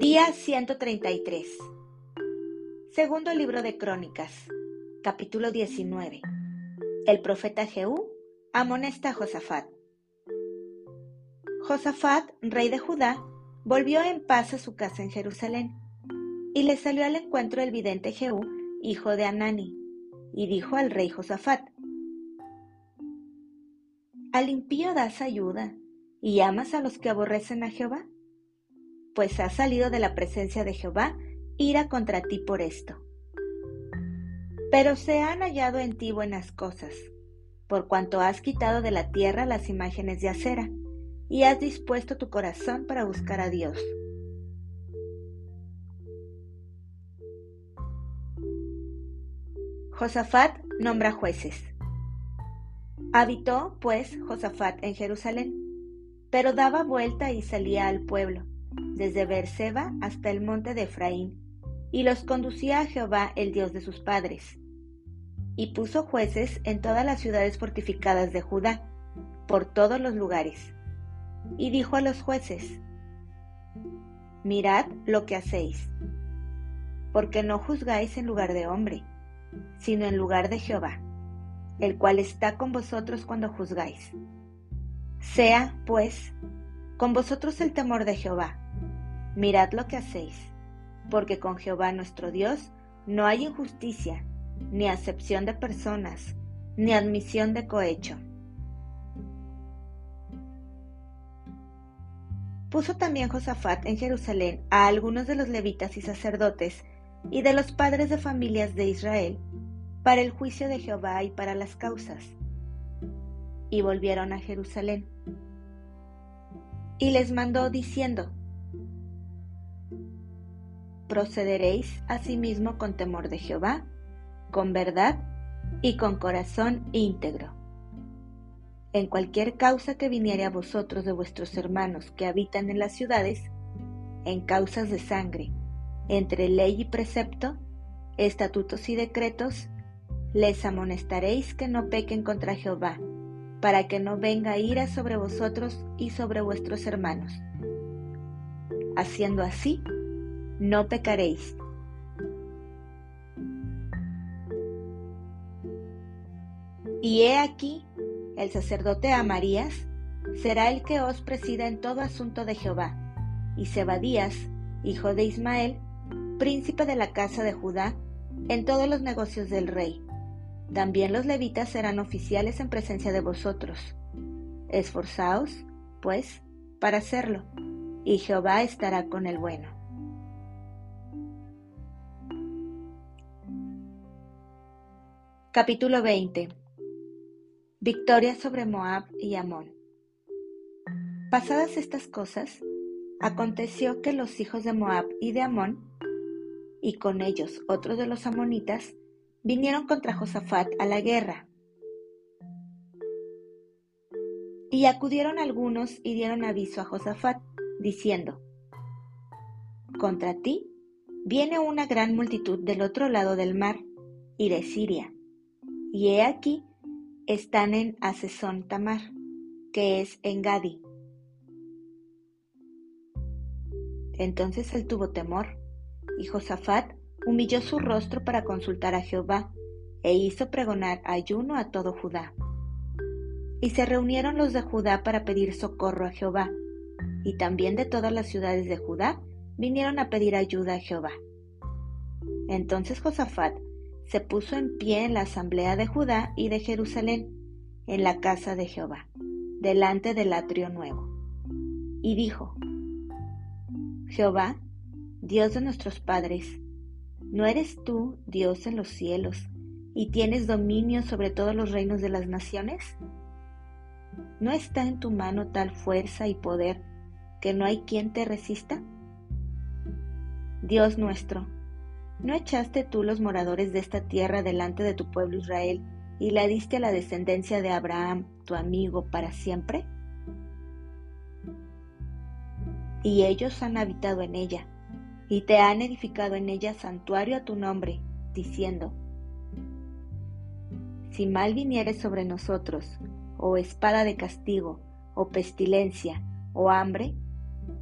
Día 133. Segundo libro de Crónicas, capítulo 19. El profeta Jehú amonesta a Josafat. Josafat, rey de Judá, volvió en paz a su casa en Jerusalén, y le salió al encuentro el vidente Jehú, hijo de Anani, y dijo al rey Josafat, ¿Al impío das ayuda y amas a los que aborrecen a Jehová? Pues has salido de la presencia de Jehová ira contra ti por esto. Pero se han hallado en ti buenas cosas, por cuanto has quitado de la tierra las imágenes de acera, y has dispuesto tu corazón para buscar a Dios. Josafat nombra jueces. Habitó, pues, Josafat en Jerusalén, pero daba vuelta y salía al pueblo desde Beerseba hasta el monte de Efraín, y los conducía a Jehová, el Dios de sus padres. Y puso jueces en todas las ciudades fortificadas de Judá, por todos los lugares. Y dijo a los jueces, Mirad lo que hacéis, porque no juzgáis en lugar de hombre, sino en lugar de Jehová, el cual está con vosotros cuando juzgáis. Sea, pues, con vosotros el temor de Jehová, Mirad lo que hacéis, porque con Jehová nuestro Dios no hay injusticia, ni acepción de personas, ni admisión de cohecho. Puso también Josafat en Jerusalén a algunos de los levitas y sacerdotes y de los padres de familias de Israel para el juicio de Jehová y para las causas. Y volvieron a Jerusalén. Y les mandó diciendo, procederéis asimismo con temor de Jehová, con verdad y con corazón íntegro. En cualquier causa que viniere a vosotros de vuestros hermanos que habitan en las ciudades, en causas de sangre, entre ley y precepto, estatutos y decretos, les amonestaréis que no pequen contra Jehová, para que no venga ira sobre vosotros y sobre vuestros hermanos. Haciendo así, no pecaréis. Y he aquí, el sacerdote Amarías será el que os presida en todo asunto de Jehová, y Zebadías, hijo de Ismael, príncipe de la casa de Judá, en todos los negocios del rey. También los levitas serán oficiales en presencia de vosotros. Esforzaos, pues, para hacerlo, y Jehová estará con el bueno. Capítulo 20 Victoria sobre Moab y Amón Pasadas estas cosas, aconteció que los hijos de Moab y de Amón, y con ellos otros de los amonitas, vinieron contra Josafat a la guerra. Y acudieron algunos y dieron aviso a Josafat, diciendo, Contra ti viene una gran multitud del otro lado del mar y de Siria y he aquí, están en Asesón Tamar, que es en Gadi. Entonces él tuvo temor, y Josafat humilló su rostro para consultar a Jehová, e hizo pregonar ayuno a todo Judá. Y se reunieron los de Judá para pedir socorro a Jehová, y también de todas las ciudades de Judá vinieron a pedir ayuda a Jehová. Entonces Josafat se puso en pie en la asamblea de Judá y de Jerusalén, en la casa de Jehová, delante del atrio nuevo, y dijo, Jehová, Dios de nuestros padres, ¿no eres tú Dios en los cielos y tienes dominio sobre todos los reinos de las naciones? ¿No está en tu mano tal fuerza y poder que no hay quien te resista? Dios nuestro, ¿No echaste tú los moradores de esta tierra delante de tu pueblo Israel y la diste a la descendencia de Abraham, tu amigo, para siempre? Y ellos han habitado en ella, y te han edificado en ella santuario a tu nombre, diciendo, Si mal viniere sobre nosotros, o espada de castigo, o pestilencia, o hambre,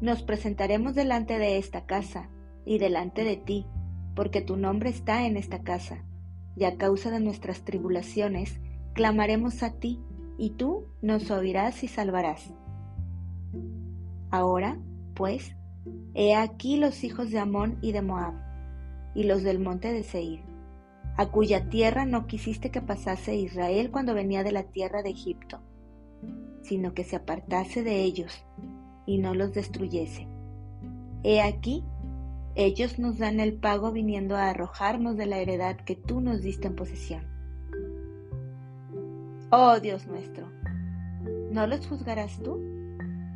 nos presentaremos delante de esta casa y delante de ti, porque tu nombre está en esta casa, y a causa de nuestras tribulaciones clamaremos a ti, y tú nos oirás y salvarás. Ahora, pues, he aquí los hijos de Amón y de Moab, y los del monte de Seir, a cuya tierra no quisiste que pasase Israel cuando venía de la tierra de Egipto, sino que se apartase de ellos y no los destruyese. He aquí, ellos nos dan el pago viniendo a arrojarnos de la heredad que tú nos diste en posesión. Oh Dios nuestro, ¿no los juzgarás tú?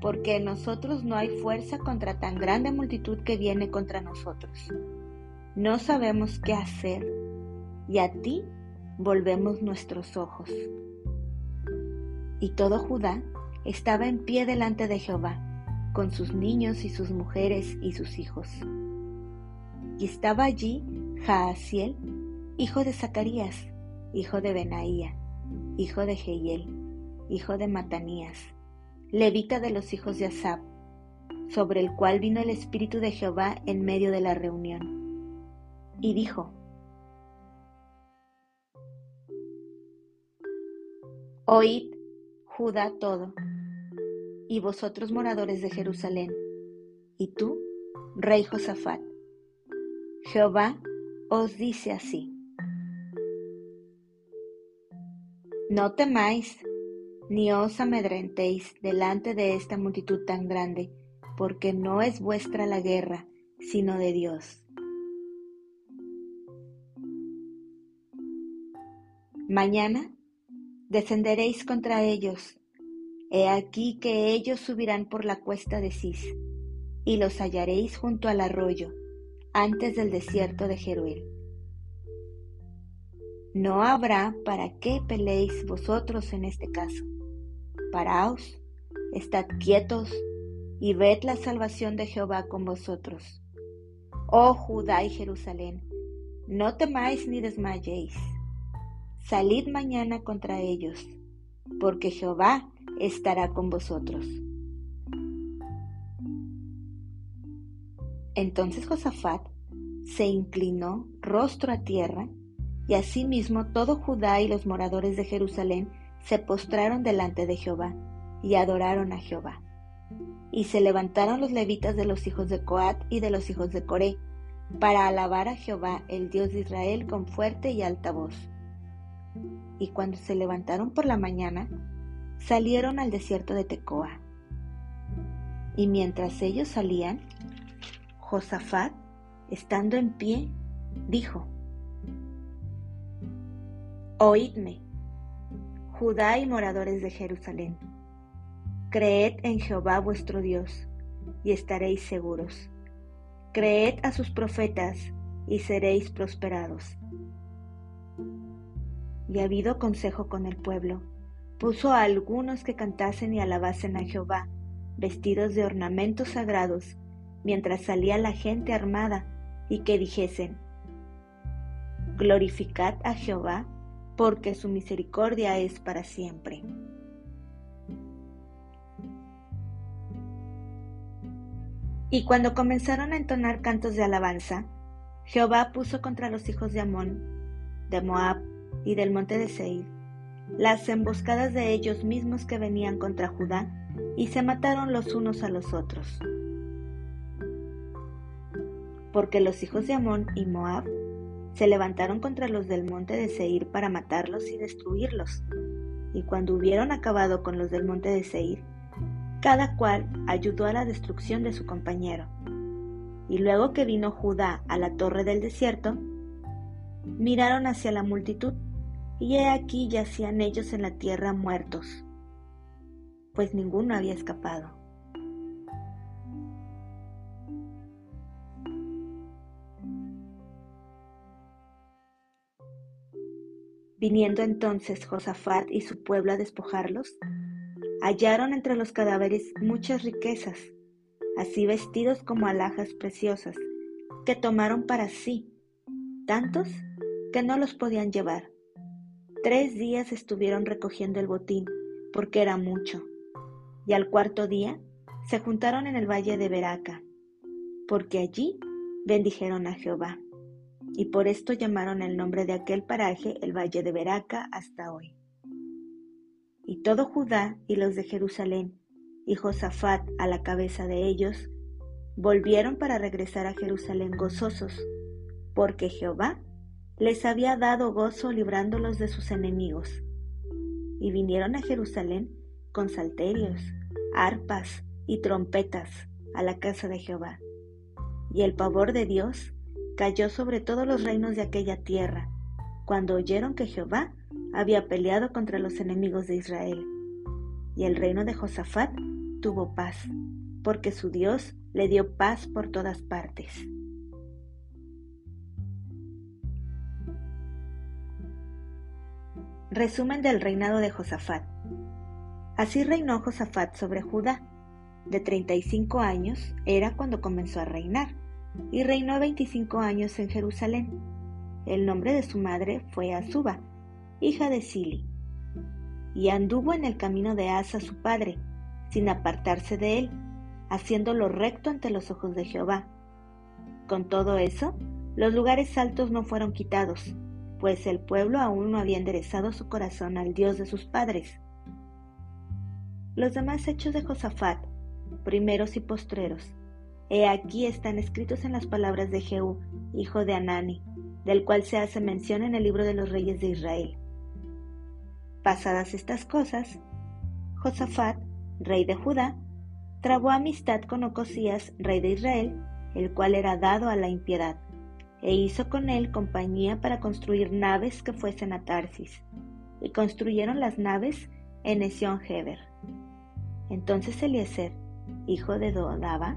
Porque en nosotros no hay fuerza contra tan grande multitud que viene contra nosotros. No sabemos qué hacer y a ti volvemos nuestros ojos. Y todo Judá estaba en pie delante de Jehová, con sus niños y sus mujeres y sus hijos. Y estaba allí Jaasiel, hijo de Zacarías, hijo de Benaía, hijo de Jehiel, hijo de Matanías, levita de los hijos de Asab, sobre el cual vino el Espíritu de Jehová en medio de la reunión. Y dijo, Oíd, Judá todo, y vosotros moradores de Jerusalén, y tú, rey Josafat. Jehová os dice así. No temáis, ni os amedrentéis delante de esta multitud tan grande, porque no es vuestra la guerra, sino de Dios. Mañana descenderéis contra ellos He aquí que ellos subirán por la cuesta de Cis, y los hallaréis junto al arroyo, antes del desierto de Jeruel. No habrá para qué peleéis vosotros en este caso. Paraos, estad quietos, y ved la salvación de Jehová con vosotros. Oh Judá y Jerusalén, no temáis ni desmayéis. Salid mañana contra ellos, porque Jehová estará con vosotros. Entonces Josafat se inclinó rostro a tierra, y asimismo todo Judá y los moradores de Jerusalén se postraron delante de Jehová y adoraron a Jehová. Y se levantaron los levitas de los hijos de Coat y de los hijos de Coré, para alabar a Jehová, el Dios de Israel, con fuerte y alta voz. Y cuando se levantaron por la mañana, salieron al desierto de Tecoa. Y mientras ellos salían, Josafat, estando en pie, dijo, Oídme, Judá y moradores de Jerusalén, creed en Jehová vuestro Dios, y estaréis seguros. Creed a sus profetas, y seréis prosperados. Y ha habido consejo con el pueblo puso a algunos que cantasen y alabasen a Jehová, vestidos de ornamentos sagrados, mientras salía la gente armada, y que dijesen, Glorificad a Jehová, porque su misericordia es para siempre. Y cuando comenzaron a entonar cantos de alabanza, Jehová puso contra los hijos de Amón, de Moab y del monte de Seir las emboscadas de ellos mismos que venían contra Judá, y se mataron los unos a los otros. Porque los hijos de Amón y Moab se levantaron contra los del monte de Seir para matarlos y destruirlos. Y cuando hubieron acabado con los del monte de Seir, cada cual ayudó a la destrucción de su compañero. Y luego que vino Judá a la torre del desierto, miraron hacia la multitud y he aquí yacían ellos en la tierra muertos, pues ninguno había escapado. Viniendo entonces Josafat y su pueblo a despojarlos, hallaron entre los cadáveres muchas riquezas, así vestidos como alhajas preciosas, que tomaron para sí, tantos que no los podían llevar. Tres días estuvieron recogiendo el botín, porque era mucho, y al cuarto día se juntaron en el valle de Beraca, porque allí bendijeron a Jehová, y por esto llamaron el nombre de aquel paraje el valle de Beraca hasta hoy. Y todo Judá y los de Jerusalén, y Josafat a la cabeza de ellos, volvieron para regresar a Jerusalén gozosos, porque Jehová les había dado gozo librándolos de sus enemigos. Y vinieron a Jerusalén con salterios, arpas y trompetas a la casa de Jehová. Y el pavor de Dios cayó sobre todos los reinos de aquella tierra, cuando oyeron que Jehová había peleado contra los enemigos de Israel. Y el reino de Josafat tuvo paz, porque su Dios le dio paz por todas partes. Resumen del reinado de Josafat. Así reinó Josafat sobre Judá. De 35 años era cuando comenzó a reinar, y reinó 25 años en Jerusalén. El nombre de su madre fue Azuba, hija de Sili. Y anduvo en el camino de Asa su padre, sin apartarse de él, haciendo lo recto ante los ojos de Jehová. Con todo eso, los lugares altos no fueron quitados, pues el pueblo aún no había enderezado su corazón al Dios de sus padres. Los demás hechos de Josafat, primeros y postreros, aquí están escritos en las palabras de Jehú, hijo de Anani, del cual se hace mención en el libro de los reyes de Israel. Pasadas estas cosas, Josafat, rey de Judá, trabó amistad con Ocosías, rey de Israel, el cual era dado a la impiedad e hizo con él compañía para construir naves que fuesen a Tarsis, y construyeron las naves en Esión Heber. Entonces Eliezer, hijo de Dodaba,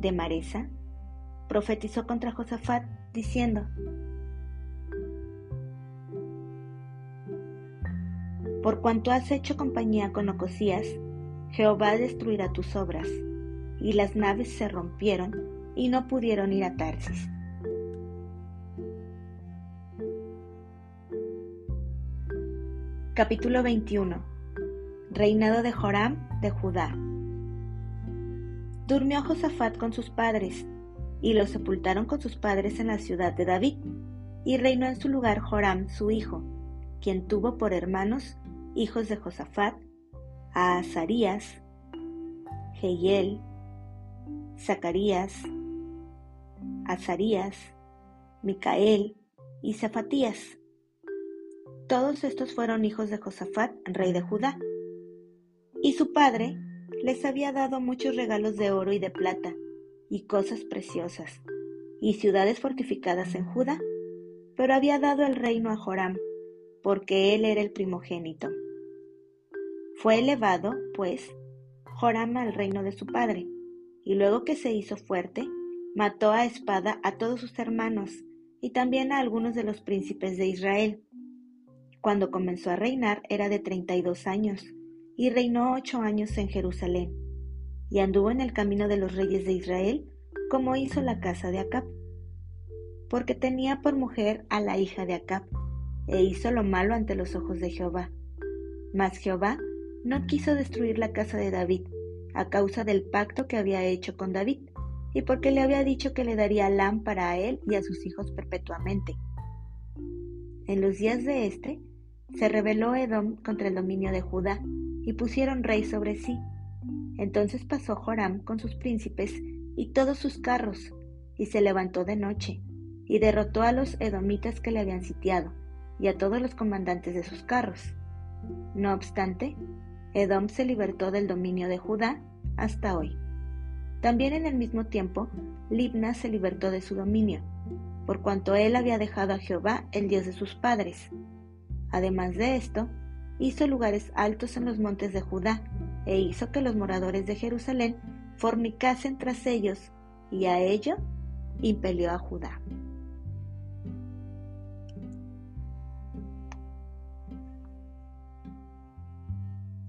de Maresa, profetizó contra Josafat, diciendo, Por cuanto has hecho compañía con Ocosías, Jehová destruirá tus obras. Y las naves se rompieron y no pudieron ir a Tarsis. Capítulo 21 Reinado de Joram de Judá Durmió Josafat con sus padres, y lo sepultaron con sus padres en la ciudad de David, y reinó en su lugar Joram su hijo, quien tuvo por hermanos hijos de Josafat, a Azarías, Jehiel, Zacarías, Azarías, Micael y Zafatías todos estos fueron hijos de Josafat, rey de Judá. Y su padre les había dado muchos regalos de oro y de plata, y cosas preciosas, y ciudades fortificadas en Judá, pero había dado el reino a Joram, porque él era el primogénito. Fue elevado, pues, Joram al reino de su padre, y luego que se hizo fuerte, mató a espada a todos sus hermanos, y también a algunos de los príncipes de Israel cuando comenzó a reinar era de treinta y dos años, y reinó ocho años en Jerusalén, y anduvo en el camino de los reyes de Israel, como hizo la casa de Acab, porque tenía por mujer a la hija de Acab, e hizo lo malo ante los ojos de Jehová. Mas Jehová no quiso destruir la casa de David, a causa del pacto que había hecho con David, y porque le había dicho que le daría lámpara a él y a sus hijos perpetuamente. En los días de éste, se rebeló Edom contra el dominio de Judá y pusieron rey sobre sí. Entonces pasó Joram con sus príncipes y todos sus carros, y se levantó de noche, y derrotó a los edomitas que le habían sitiado, y a todos los comandantes de sus carros. No obstante, Edom se libertó del dominio de Judá hasta hoy. También en el mismo tiempo, Libna se libertó de su dominio, por cuanto él había dejado a Jehová, el Dios de sus padres, Además de esto, hizo lugares altos en los montes de Judá, e hizo que los moradores de Jerusalén fornicasen tras ellos, y a ello impelió a Judá.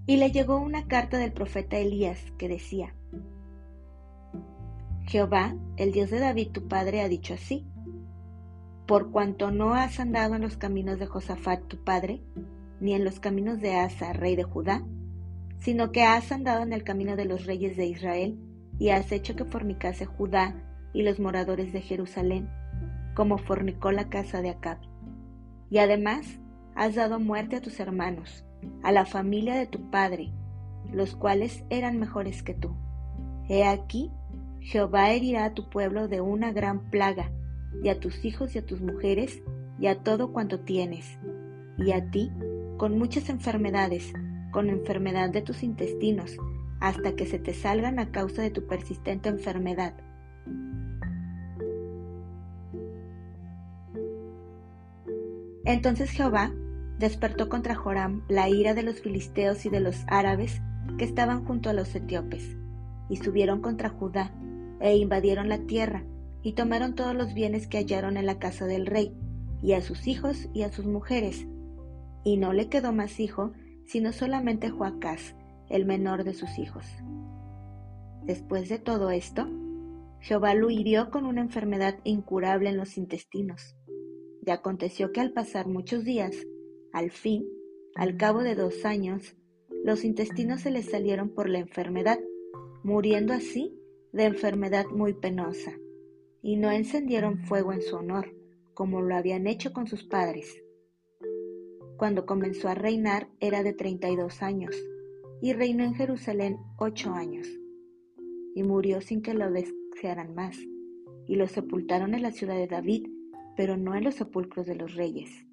Y le llegó una carta del profeta Elías que decía, Jehová, el Dios de David tu padre, ha dicho así, por cuanto no has andado en los caminos de Josafat tu padre, ni en los caminos de Asa, rey de Judá, sino que has andado en el camino de los reyes de Israel y has hecho que fornicase Judá y los moradores de Jerusalén, como fornicó la casa de Acab. Y además has dado muerte a tus hermanos, a la familia de tu padre, los cuales eran mejores que tú. He aquí, Jehová herirá a tu pueblo de una gran plaga, y a tus hijos y a tus mujeres, y a todo cuanto tienes, y a ti con muchas enfermedades, con enfermedad de tus intestinos, hasta que se te salgan a causa de tu persistente enfermedad. Entonces Jehová despertó contra Joram la ira de los filisteos y de los árabes que estaban junto a los etíopes, y subieron contra Judá, e invadieron la tierra, y tomaron todos los bienes que hallaron en la casa del rey, y a sus hijos y a sus mujeres. Y no le quedó más hijo, sino solamente Joacás, el menor de sus hijos. Después de todo esto, Jehová lo hirió con una enfermedad incurable en los intestinos. Y aconteció que al pasar muchos días, al fin, al cabo de dos años, los intestinos se le salieron por la enfermedad, muriendo así de enfermedad muy penosa, y no encendieron fuego en su honor, como lo habían hecho con sus padres. Cuando comenzó a reinar era de treinta y dos años, y reinó en Jerusalén ocho años, y murió sin que lo desearan más, y lo sepultaron en la ciudad de David, pero no en los sepulcros de los reyes.